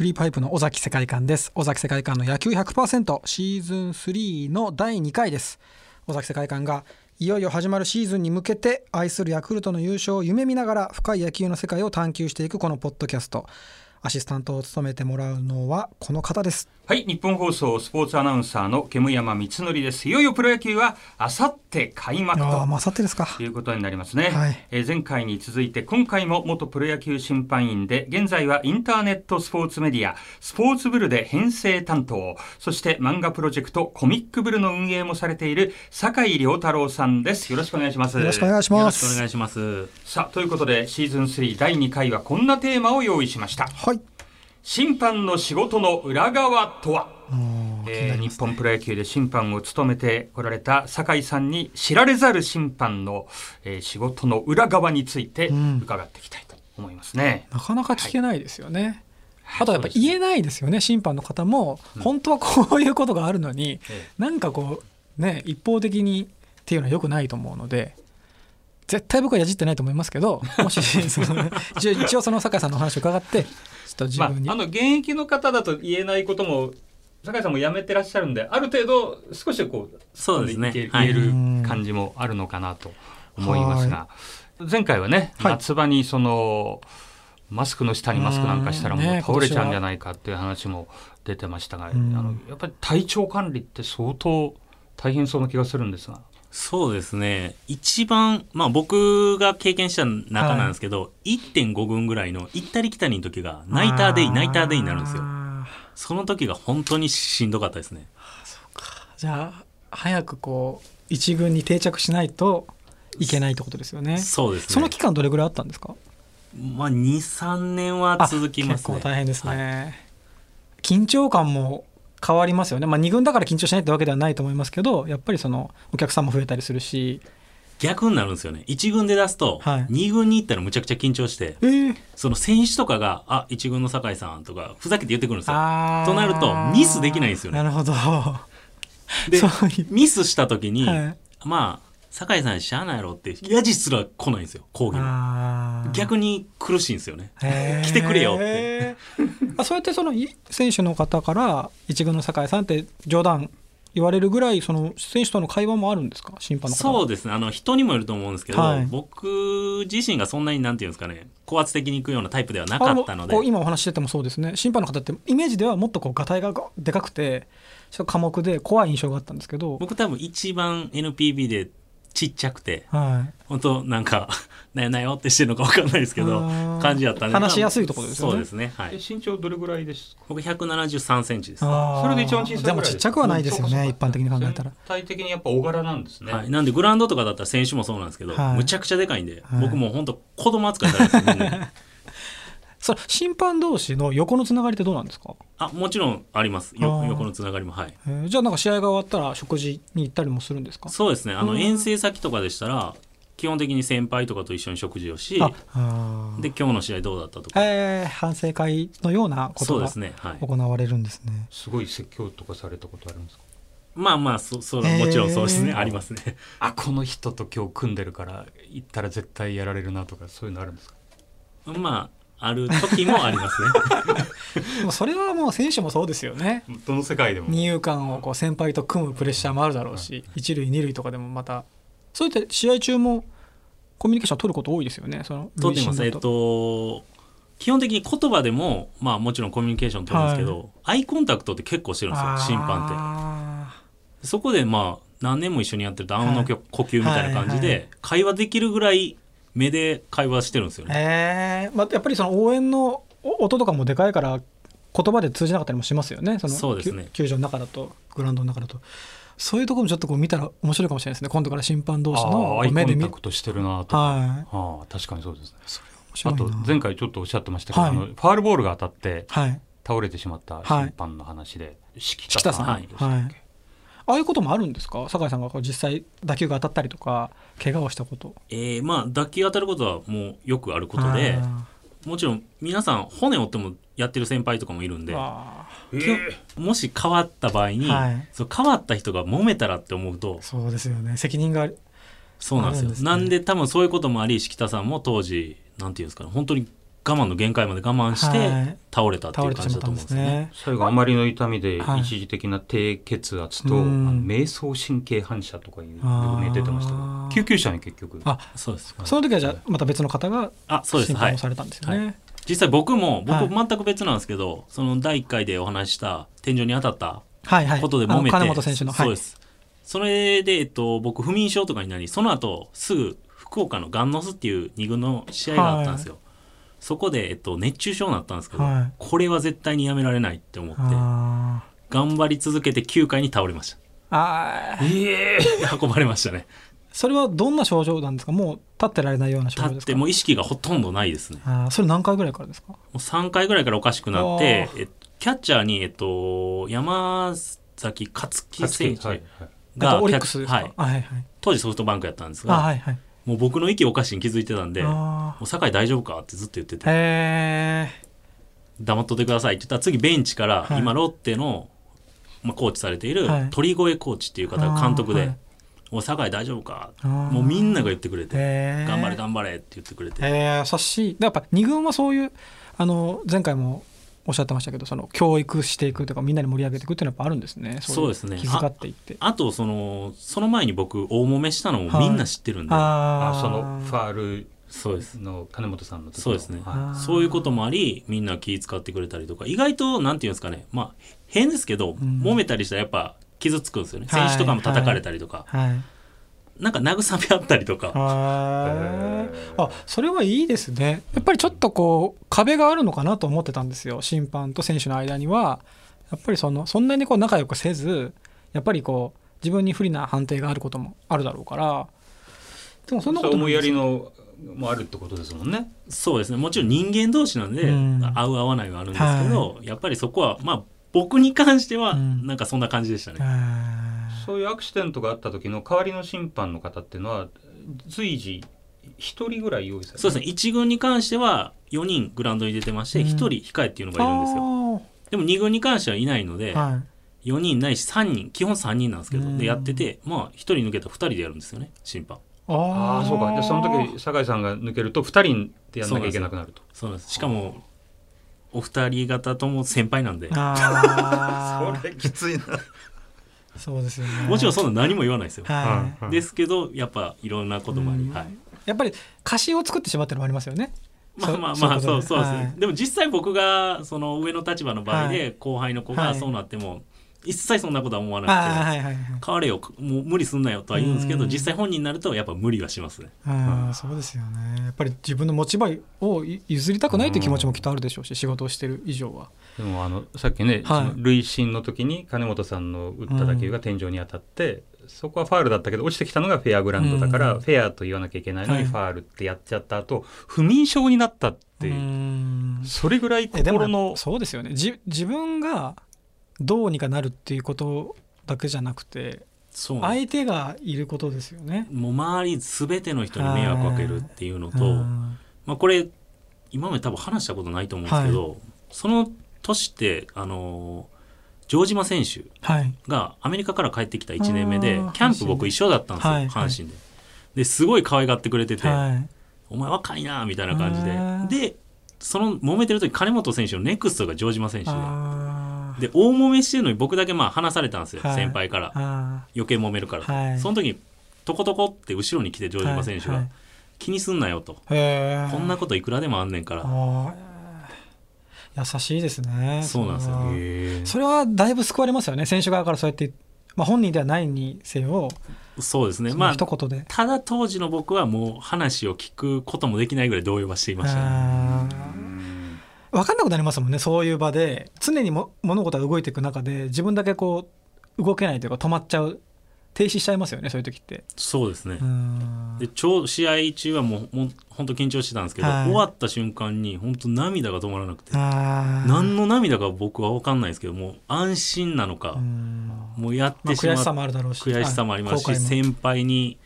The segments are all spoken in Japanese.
クリーパイプの尾崎世界観です。尾崎世界観の野球100%シーズン3の第2回です。尾崎世界観がいよいよ始まるシーズンに向けて愛するヤクルトの優勝を夢見ながら深い野球の世界を探求していくこのポッドキャスト。アシスタントを務めてもらうのはこの方です。はい日本放送スポーツアナウンサーの煙山光則です。いよいよプロ野球はあさって開幕あああとさってですか。いうことになりますね、はい。えー前回に続いて今回も元プロ野球審判員で現在はインターネットスポーツメディアスポーツブルで編成担当。そして漫画プロジェクトコミックブルの運営もされている酒井亮太郎さんです。よろしくお願いします。よろしくお願いします。よろしくお願いします。さあということでシーズン3第2回はこんなテーマを用意しました。はい審判の仕事の裏側とは？もう気にえー日本プロ野球で審判を務めてこられた酒井さんに知られざる審判の、えー仕事の裏側についてうん。伺っていきたいと思いますね。なかなか聞けないですよね、はい。あとやっぱ言えないですよね。審判の方も本当はこういうことがあるのに、え。なんかこうね一方的にっていうのは良くないと思うので絶対僕はやじってないと思いますけど もしその一応その酒井さんのお話を伺ってちょっと自まあ、分に、あの現役の方だと言えないことも酒井さんも辞めてらっしゃるんである程度少しこうそうですね。言える感じもあるのかなと思いますが、前回はね、はい。夏場にそのマスクの下にマスクなんかしたらもう倒れちゃうん。じゃないかっていう話も出てましたが、んあのやっぱり体調管理って相当大変そうな気がするんですが。そうですね。一番、まあ僕が経験した中なんですけど、1.5軍ぐらいの行ったり来たりの時がナイターデイ、ナイターデイになるんですよ。あその時が本当にしんどかったですね。ーじゃあ早くこう一軍に定着しないといけないってことですよねそうですね。その期間どれぐらいあったんですか？まあ2、3年は続きますね。結構大変ですね、はい緊張感も変わりますよね、まあ、2軍だから緊張しないってわけではないと思いますけどやっぱりそのお客さんも増えたりするし。逆になるんですよね。1軍で出すと、はい。2軍に行ったらむちゃくちゃ緊張して、えー、その選手とかが、あ、1軍の酒井さんとか、ふざけて言ってくるんですよ。となるとミスできないんですよね。なるほど。で ミスした時に、はい。まあ酒井さんしゃあないやろってヤジすら来ないんですよ講義逆に苦しいんですよね。来てくれよって。あそうやってそのい選手の方から一軍の酒井さんって冗談言われるぐらいその選手との会話もあるんですか？審判の方そうですね。あの人にもよると思うんですけど、はい。僕自身がそんなになんていうんですかね高圧的に行くようなタイプではなかったので。今お話ししててもそうですね。審判の方ってイメージではもっとこうガタイがでかくてちょっと寡黙で怖い印象があったんですけど、僕多分一番 NPB でちっちゃくて。はい、本当なんか なよなよってしてるのか分かんないですけど感じだったんで話しやすいところですよね。そうですねはい。え身長どれぐらいですか僕173センチです。それで一番小さいぐらいでもちっちゃくはないですよね一般的に考えたら。全体的にやっぱ大柄なんですね、はい、なんでグラウンドとかだったら選手もそうなんですけど、はい。むちゃくちゃでかいんで、はい。僕もう本当子供扱いされてるんで それ審判同士の横のつながりってどうなんですか、あもちろんあります。横のつながりもはい。えー。じゃあなんか試合が終わったら食事に行ったりもするんですか？そうですね。あのうん。遠征先とかでしたら基本的に先輩とかと一緒に食事をしで今日の試合どうだったとか、えー。反省会のようなことがそうですね。はい。行われるんですね。すごい説教とかされたことあるんですか？まあまあそそうへー。もちろんそうですね。ありますね。あこの人と今日組んでるから行ったら絶対やられるなとかそういうのあるんですか？まあある時もありますね。で もそれはもう選手もそうですよね。どの世界でも。二遊間をこう先輩と組むプレッシャーもあるだろうし、一塁二塁とかでもまたそういった試合中もコミュニケーション取ること多いですよね。その取ってます。えっと基本的に言葉でもまあもちろんコミュニケーション取るんですけど、アイコンタクトって結構してるんですよ審判って。あそこでまあ何年も一緒にやってると暗の呼吸みたいな感じはいはいで会話できるぐらい目で会話してるんですよーね。えーまあ、やっぱりその応援のお音とかもでかいから言葉で通じなかったりもしますよね。そのそうですね球球場の中だとグラウンドの中だと。そういうところもちょっとこう見たら面白いかもしれないですね。今度から審判同士あの目で見る。ンタクトしてるなとか、はい。ああ確かにそうですねあと前回ちょっとおっしゃってましたけど、はいあのファールボールが当たってはい。倒れてしまったはい審判の話で、敷敷田さんはいああいうこともあるんですか？酒井さんがこう実際打球が当たったりとか怪我をしたこと。えーまあ打球当たることはもうよくあることであもちろん皆さん骨折ってもやってる先輩とかもいるんーであえ基本もし変わった場合に、はい。そう変わった人が揉めたらって思うとーそうですよね。責任がある。そうなんですよ。あるんですね。なんで多分そういうこともあり敷田さんも当時なんていうんですかね本当に慢の限界まで我慢しはてい倒れたっていう感じだと思うんですよね。ね。最後あまりの痛みではい一時的な低血圧と、うんあの迷走神経反射とかいう病名出てました救急車に結局あそうです。その時はじゃあまた別の方があ、そうです。はい審判を。されたんですよね。実際僕も、はい僕全く別なんですけど、その第1回でお話しした天井に当たったはいはい。ことで揉めて、あの金本選手の。はい。そうです。それで、えっと、僕不眠症とかになり、その後すぐ福岡のガンノスっていう2軍の試合があったんですよ。そこで、えっと、熱中症になったんですけど、はい。これは絶対にやめられないって思って、あ頑張り続けて9回に倒れましーあー。ええた。運ばれましたね。それはどんな症状なんですか？もう立ってられないような症状ですか？立ってもう意識がほとんどないですね。あー。それ何回ぐらいからですか？もう3回ぐらいからおかしくなって、えキャッチャーに、えっと、山崎勝樹選手はいはい。オリックスですか？はい、はいはい。当時ソフトバンクやったんですあが、はいはいもう僕の息おかしいに気づいてたんで、もあう酒井大丈夫かってずっと言ってて、黙っとってくださいって言ったら次ベンチからはい。今ロッテの、まあ、コーチされているはい。鳥越コーチっていう方が監督であーはい「もう酒井大丈夫か?ー」あー。もうみんなが言ってくれて「へー。頑張れ頑張れ」って言ってくれて、優しい。やっぱ二軍はそういうあの前回もおっしゃってましたけどその教育していくとかみんなに盛り上げていくっていうのはやっぱあるんですね。いそうですね。気遣っていって。あとそのその前に僕大揉めしたのもみんな知ってるんで、あー。あそのファールそうですの金本さんのそうですね。はい。そういうこともありみんな気遣ってくれたりとか。意外となんていうんですかね。まあ変ですけど、ん。揉めたりしたらやっぱ傷つくんですよね、はい。選手とかも叩かれたりとか、はいなんか慰め合ったりとか、あそれはいいですね。やっぱりちょっとこう壁があるのかなと思ってたんですよ。審判と選手の間には。やっぱりそのそんなにこう仲良くせずやっぱりこう自分に不利な判定があることもあるだろうから。でもそんなこと思いやりののもあるってことですもんね。そうですね。もちろん人間同士なんで、うん。合う合わないはあるんですけど、やっぱりそこはまあ僕に関してはうん。なんかそんな感じでしたね、そういうアクシデントがあった時の代わりの審判の方っていうのは随時一人ぐらい用意されてそうですね。1軍に関しては4人グラウンドに出てましてうん。1人控えっていうのがいるんですよ、よでも2軍に関してはいないので、はい。4人ないし3人基本3人なんですけど、うん。でやっててまあ1人抜けたら2人でやるんですよね審判。ああそうか。でその時酒井さんが抜けると2人でやんなきゃいけなくなると。そうなんです。しかもお二人方とも先輩なんで。あー。れきついなそうですよね。もちろんそんな何も言わないですよ、はい。うんですけどやっぱいろんなこともあり、うん。はい。やっぱり歌詞を作ってしまってるのもありますよね。まあまあまあそうそうですね、はい。でも実際僕がその上の立場の場合はで後輩の子はい。がそうなっても一切そんなことは思わなくて、はいはいはい変われよもう無理すんなよとは言うんですけどうん。実際本人になるとやっぱ無理はしますね。あーそうですよね。やっぱり自分の持ち場を譲りたくないという気持ちもきっとあるでしょうし仕事をしてる以上は。でもあのさっきね、はい。その塁審の時に金本さんの打った打球が天井に当たって、そこはファールだったけど落ちてきたのがフェアグラウンドだから、うん。フェアと言わなきゃいけないのはい。にファールってやっちゃった後、不眠症になったって、うーん。それぐらい心のそうですよね。じ自分がどうにかなるっていうことだけじゃなくて相手がいることですよね。もう周り全ての人に迷惑かけるっていうのと、うんまあ、これ今まで多分話したことないと思うんですけど、その年ってあの城島選手はい。がアメリカから帰ってきた1年目であーキャンプ僕一緒だったんですよ、はい。阪神で。ですごい可愛がってくれてて、はい。お前若いなみたいな感じで。でその揉めてる時金本選手のネクストが城島選手でで大揉めしてるのに僕だけまあ話されたんですよ、はい。先輩から。あ余計揉めるから、はい。その時にトコトコって後ろに来て城島選手が、はい。はい。気にすんなよと、ーへー。こんなこといくらでもあんねんから、あー。優しいですねそうなんですよ。それは。へー。それはだいぶ救われますよね選手側からそうやって、まあ、本人ではないにせよ、そうですね。そのまあ一言で、ただ当時の僕はもう話を聞くこともできないぐらい動揺はしていましたね。分かんなくなりますもんねそういう場で。常にも物事が動いていく中で自分だけこう動けないというか止まっちゃう停止しちゃいますよねそういう時って。そうですね。う。ん。で超試合中はもうもう本当緊張してたんですけど、はい。終わった瞬間に本当涙が止まらなくて。何の涙か僕は分かんないですけどもう安心なのか、うん。もうやっまあ、てしまっ悔しさもあるだろうし。悔しさもありますし先輩に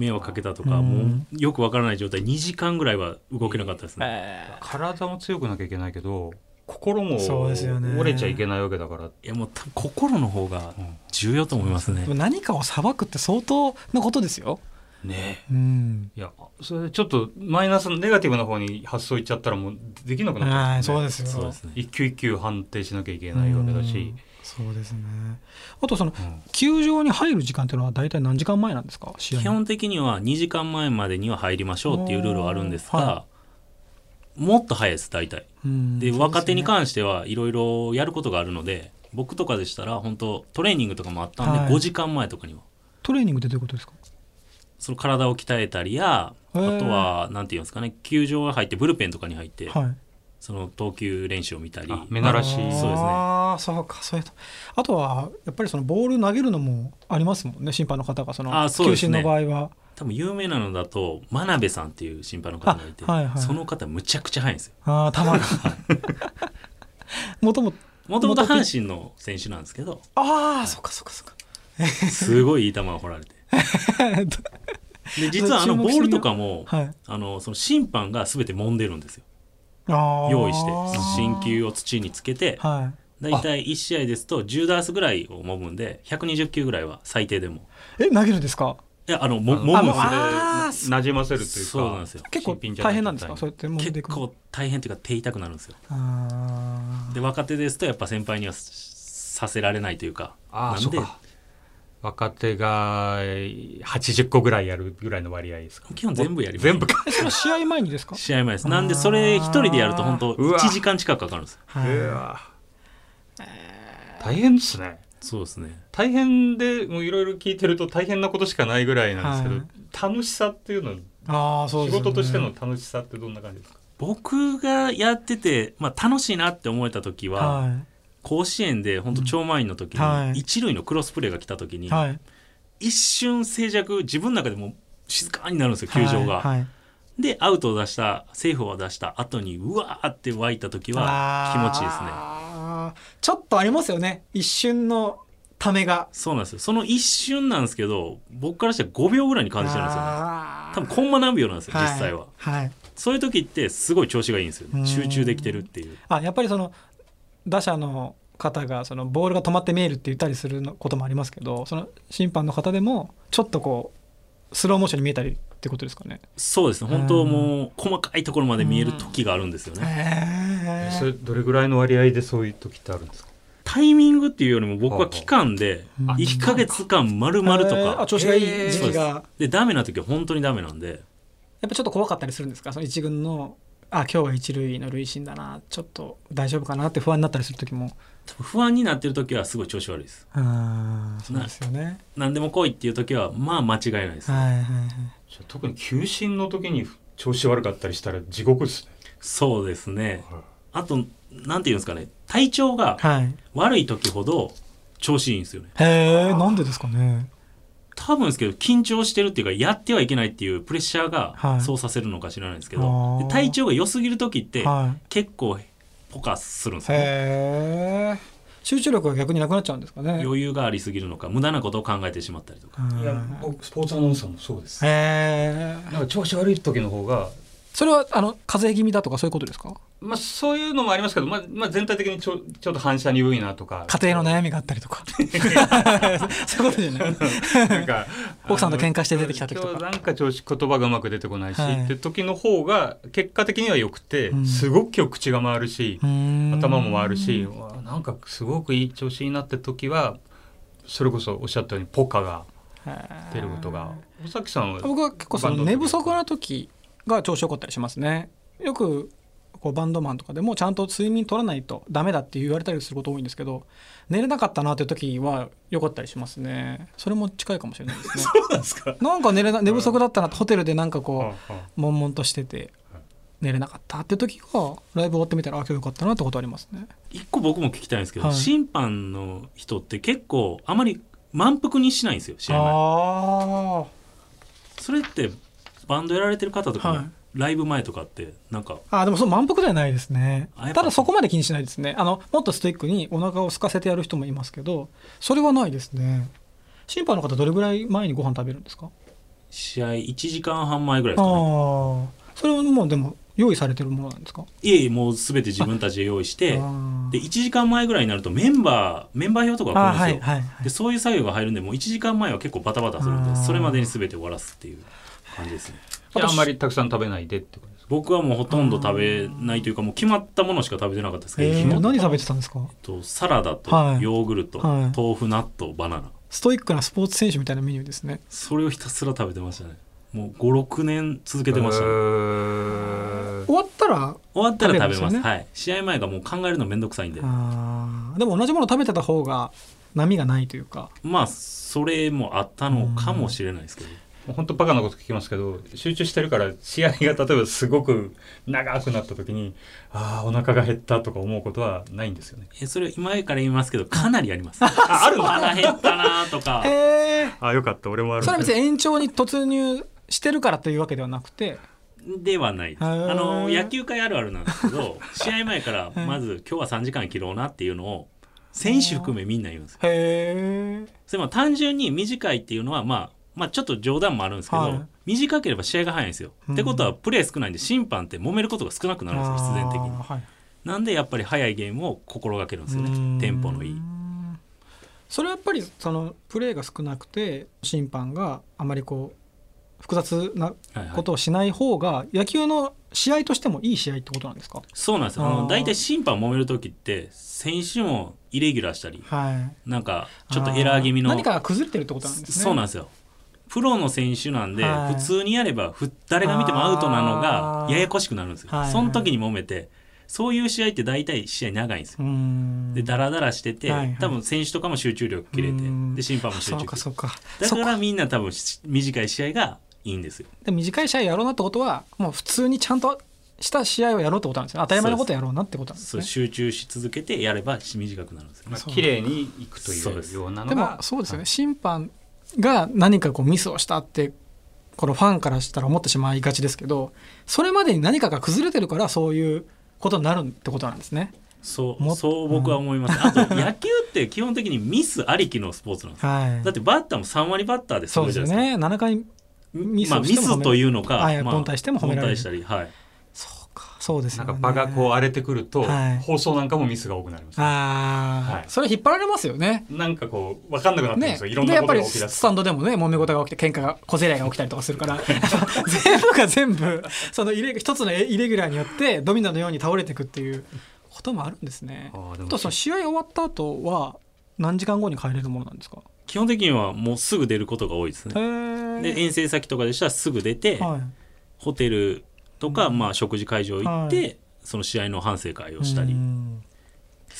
迷惑かけたとか、うん。もうよく分からない状態2時間ぐらいは動けなかったですね。え体も強くなきゃいけないけど心もそうですよね。折れちゃいけないわけだから。いやもう心の方が重要と思いますね。ー。何かを裁くって相当なことですよ。ね。うん。いやそれでちょっとマイナスのネガティブな方に発想いっちゃったらもうできなくなっちゃはいうんねそうですよ。そうですね。一球一球判定しなきゃいけないわけだし。うん、そうですね。あとそのうん。球場に入る時間っていうのは大体何時間前なんですか？試合基本的には2時間前までには入りましょうっていうルールはあるんですが、はもっと早いです大体。うんでそう若手に関してはいろいろやることがあるので僕とかでしたら本当トレーニングとかもあったんで、はい。5時間前とかには。トレーニングってどういうことですか？その体を鍛えたりやあとはなんていうんですかね球場に入ってブルペンとかに入って、はいその投球練習を見たり。あ目慣らし。そうですね。ああそうかそういうと。あとはやっぱりそのボール投げるのもありますもんね審判の方がそのあそうですね。球審の場合は。多分有名なのだと真鍋さんっていう審判の方がいて、あはいはい。その方むちゃくちゃ速いんですよ。ああ球が。もともともともと阪神の選手なんですけど。ああそっかそっかそっか。すごいいい球を掘られて。で実はあのボールとかもはい。あのその審判が全て揉んでるんですよ用意して新球を土につけてはい。だいたい1試合ですと10ダースぐらいを揉むんで120球ぐらいは最低でも。え投げるんですか？いやあのもむんですなじませるというかそうなんですよ。結構大変。なんですか？そうやってもんでいくの。結構大変というか手痛くなるんですよ。あで若手ですとやっぱ先輩にはさせられないというかああなんでそうか若手がえー80個ぐらいやるぐらいの割合ですか？基本全部やります。全部か。ーえそれは試合前にですか？試合前です。なんでそれ一人でやると本当うわ1時間近くかかるんです。大変ですね。そうですね。大変でもういろいろ聞いてると大変なことしかないぐらいなんですけど、はい。楽しさっていうのはああそうですよね。仕事としての楽しさってどんな感じですか？僕がやってて、まあ、楽しいなって思えた時は、は甲子園で本当超満員の時に、はい。一塁のクロスプレーが来た時に、いはい。一瞬静寂自分の中でも静かになるんですよ球場が。はい。はいでアウトを出したセーフを出した後にうわーって湧いた時は気持ちいいですね。ちょっとありますよね。一瞬のためが。そうなんですよ。その一瞬なんですけど僕からしたら5秒ぐらいに感じてるんですよね。多分コンマ何秒なんですよ実際は、はい。そういう時ってすごい調子がいいんですようん。ね集中できてるっていう。あやっぱりその打者の方がそのボールが止まって見えるって言ったりするのこともありますけどその審判の方でもちょっとこうスローモーションに見えたりってことですかね？そうですね。本当もう細かいところまで見える時があるんですよね、へそれどれぐらいの割合でそういう時ってあるんですか？タイミングっていうよりも僕は期間であ1ヶ月間丸々とか。あ調子がいい時期が。やっでダメな時は本当にダメなんで。ぱちょっと怖かったりするんですか？その一軍のあ今日は一塁の塁審だな。ちょっと大丈夫かなって不安になったりする時も。不安になってる時はすごい調子悪いです。あーそうですよね。何でも来いっていう時はまあ間違いないです、はいはいはいじゃあ特に球審の時に調子悪かったりしたら地獄ですね。そうですね。あとなんていうんですかね。体調がはい。悪い時ほど調子いいんですよね。へえなんでですかね。多分ですけど緊張してるっていうかやってはいけないっていうプレッシャーはい。がそうさせるのか知らないんですけど、あー。で体調が良すぎる時っては結構ポカするんですい。よね。へえ集中力が逆になくなっちゃうんですかね。余裕がありすぎるのか無駄なことを考えてしまったりとか。うん。いや僕スポーツアナウンサーもそうです。へえなんか調子悪い時の方がそれはあの風邪気味だとかそういうことですか？まあそういうのもありますけど、まあ、まあ全体的にちょちょっと反射鈍いなとか。家庭の悩みがあったりとか。そういうことじゃない。なんか奥さんと喧嘩して出てきた時とか。なんか調子言葉がうまく出てこないし、はい。って時の方が結果的には良くて、うん。すごく今日口が回るし、頭頭も回るし、なんかすごくいい調子になって時はそれこそおっしゃったようにポカが出ることが。尾崎さんは僕は結構その寝不足な時が調子良かったりしますね。よくこうバンドマンとかでもちゃんと睡眠取らないとダメだって言われたりすること多いんですけど寝れなかったなっていう時は良かったりしますね。それも近いかもしれないですね。そうなんですか？なんか寝れな寝不足だったなホテルでなんかこう悶々としてて寝れなかったっていう時はライブ終わってみたらあ今日良かったなってことありますね。一個僕も聞きたいんですけど、はい。審判の人って結構あまり満腹にしないんですよ試合前。あそれってバンドやられてる方とかも、はいライブ前とかってなんかあでもそう満腹ではないですね。ただそこまで気にしないですね。あのもっとストイックにお腹を空かせてやる人もいますけどそれはないですね。審判の方どれぐらい前にご飯食べるんですか？試合1時間半前ぐらいでああすかね。それはもうでも用意されてるものなんですか？いえいえもう全て自分たちで用意してで1時間前ぐらいになるとメンバーメンバー表とかあ来るんですよ、はいはいはい。でそういう作業が入るんでもう1時間前は結構バタバタするんでそれまでに全て終わらすっていう感じですねああんまりたくさん食べないでってことですか？僕はもうほとんど食べないというかもう決まったものしか食べてなかったですけど、えー、何食べてたんですか？とサラダとはい。ヨーグルト、はい。豆腐納豆バナナ。ストイックなスポーツ選手みたいなメニューですね。それをひたすら食べてましたね。もう56年続けてましたね、終わったら終わったら食べます。食べるんですよね。はい。試合前がもう考えるのめんどくさいんで。でも同じもの食べてた方が波がないというか。まあそれもあったのかもしれないですけど本当バカなこと聞きますけど集中してるから試合が例えばすごく長くなった時にああお腹が減ったとか思うことはないんですよね。えそれ今から言いますけどかなりあります。ああるの？腹減ったなとか。へえあよかった。俺もあるそれは別に延長に突入してるからというわけではなくて。ではないあの野球界あるあるなんですけど 試合前からまず今日は3時間切ろうなっていうのを選手含めみんな言うんですよ。へえそれも単純に短いっていうのはまあまあちょっと冗談もあるんですけど、はい。短ければ試合が早いんですよ、うん。ってことはプレー少ないんで審判って揉めることが少なくなるんですよ必然的に。はい。なんでやっぱり早いゲームを心がけるんですよねテンポのいい。それはやっぱりそのプレーが少なくて審判があまりこう複雑なことをしない方が野球の試合としてもいい試合ってことなんですか？そうなんですよ。大体審判揉める時って選手もイレギュラーしたりはい。なんかちょっとエラー気味の何かが崩れてるってことなんですね。そうなんですよプロの選手なんで、はい。普通にやればふ誰が見てもアウトなのがややこしくなるんですよ、はいはい。その時に揉めてそういう試合って大体試合長いんですよ。でダラダラしてて、はいはい。多分選手とかも集中力切れてうん。で審判も集中力。かそうか。だからみんな多分し短い試合がいいんですよ。で短い試合やろうなってことはもう普通にちゃんとした試合をやろうってことなんですね。当たり前のことやろうなってことなんですそうね集中し続けてやれば短くなるんですよ。まあ綺麗にいくといそうようなのでがもそうですよね。審判が何かこうミスをしたってこのファンからしたら思ってしまいがちですけどそれまでに何かが崩れてるからそういうことになるってことなんですね。もそうそう僕は思います、あと野球って基本的にミスありきのスポーツなんですよ。はい。だってバッターも3割バッターでそうですよじゃないですか。ね。7回ミスまあ、ミスというのか、凡退しても褒められる。凡退したり、はい、そうですよね。なんか場がこう荒れてくると、はい。放送なんかもミスが多くなります、ああ、はい。それ引っ張られますよね。なんかこう分かんなくなってくる。んでね、すよ、いろんなことが起き出す。スタンドでもね揉め事が起きて喧嘩が小競り合いが起きたりとかするから。全部が全部その一つのイレギュラーによってドミノのように倒れていくっていうこともあるんですね。あとその試合終わった後は何時間後に帰れるものなんですか？基本的にはもうすぐ出ることが多いですへね。ー。で遠征先とかでしたらすぐ出て、はい。ホテルとか、まあ、食事会場行って、はその試合の反省会をしたりうん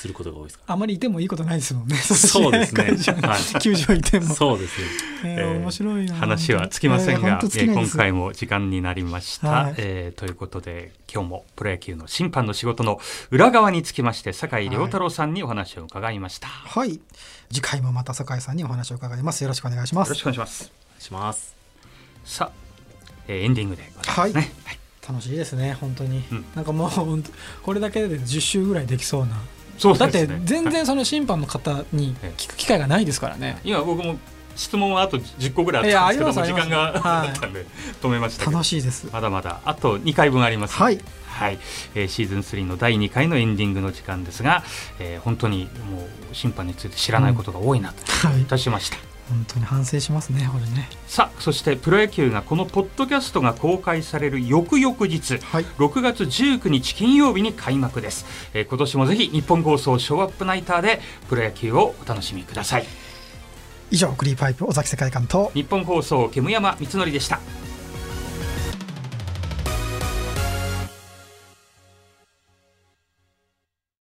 することが多いですかあまりいてもいいことないですもんね。そうですね 球場いてら。も。そうですね。ええーー面白いな。話はつきませんが、えー今回も時間になりました、はいえーということで今日もプロ野球の審判の仕事の裏側につきまして酒井亮太郎さんにお話を伺いました、はい。次回もまた酒井さんにお話を伺います。よろしくお願いしますよろし。くお願いしますします。さあ、えーエンディングでございますね、はい楽しいですね本当に、うん。なんかもうこれだけで10週ぐらいできそうな。そうだってですね。全はい然その審判の方にええ。聞く機会がないですからね。今僕も質問はあと10個ぐらいあったんですけども時間があったんで止めました楽しいです。まだまだ。あと2回分あります。はい。はい。えーシーズン3の第2回のエンディングの時間ですが、えー本当にもう審判について知らないことが多いなとはい。いたしました、本当に反省しますねこれね。さあそしてプロ野球がこのポッドキャストが公開される翌々日はい。6月19日金曜日に開幕です、えー今年もぜひ日本放送ショーアップナイターでプロ野球をお楽しみください。以上クリーパイプ尾崎世界観と日本放送煙山光則でした